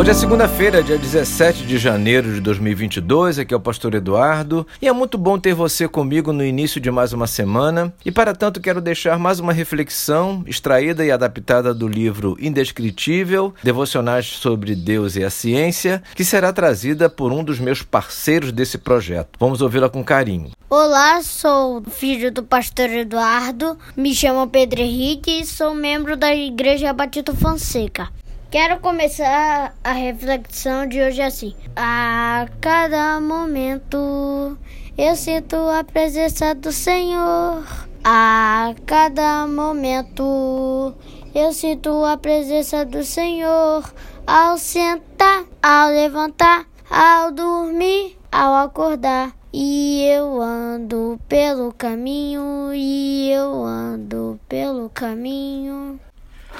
Hoje é segunda-feira, dia 17 de janeiro de 2022. Aqui é o Pastor Eduardo e é muito bom ter você comigo no início de mais uma semana. E para tanto, quero deixar mais uma reflexão extraída e adaptada do livro Indescritível Devocionais sobre Deus e a Ciência, que será trazida por um dos meus parceiros desse projeto. Vamos ouvi-la com carinho. Olá, sou filho do pastor Eduardo, me chamo Pedro Henrique e sou membro da Igreja Batista Fonseca. Quero começar a reflexão de hoje assim. A cada momento eu sinto a presença do Senhor. A cada momento eu sinto a presença do Senhor. Ao sentar, ao levantar, ao dormir, ao acordar. E eu ando pelo caminho, e eu ando pelo caminho.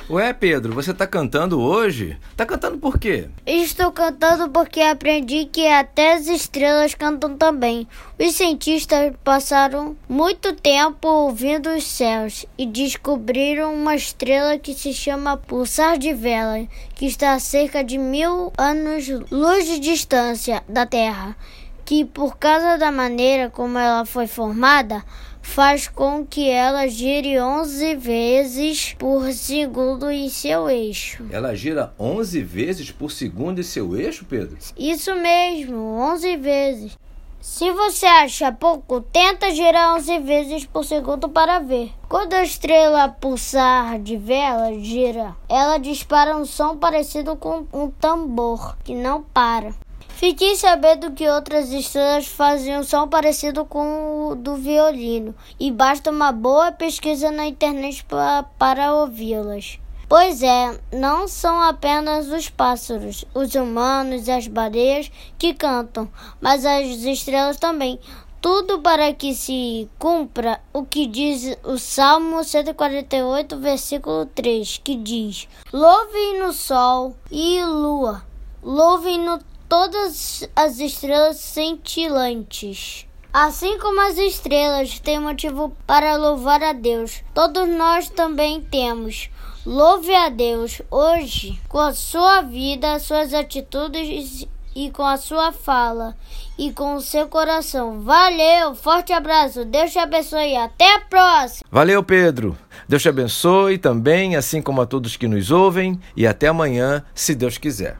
Ué, Pedro, você tá cantando hoje? Tá cantando por quê? Estou cantando porque aprendi que até as estrelas cantam também. Os cientistas passaram muito tempo ouvindo os céus e descobriram uma estrela que se chama Pulsar de Vela, que está a cerca de mil anos-luz de distância da Terra, que por causa da maneira como ela foi formada, faz com que ela gire 11 vezes por segundo em seu eixo. Ela gira 11 vezes por segundo em seu eixo, Pedro? Isso mesmo, 11 vezes. Se você acha pouco, tenta girar 11 vezes por segundo para ver. Quando a estrela pulsar de vela gira, ela dispara um som parecido com um tambor que não para. Fiquei sabendo que outras estrelas fazem um som parecido com o do violino, e basta uma boa pesquisa na internet pra, para ouvi-las. Pois é, não são apenas os pássaros, os humanos e as baleias que cantam, mas as estrelas também. Tudo para que se cumpra o que diz o Salmo 148, versículo 3, que diz: Louvem no sol e lua, louvem no todas as estrelas cintilantes. Assim como as estrelas têm motivo para louvar a Deus, todos nós também temos. Louve a Deus hoje com a sua vida, suas atitudes e com a sua fala e com o seu coração. Valeu, forte abraço, Deus te abençoe, até a próxima. Valeu, Pedro. Deus te abençoe também, assim como a todos que nos ouvem, e até amanhã, se Deus quiser.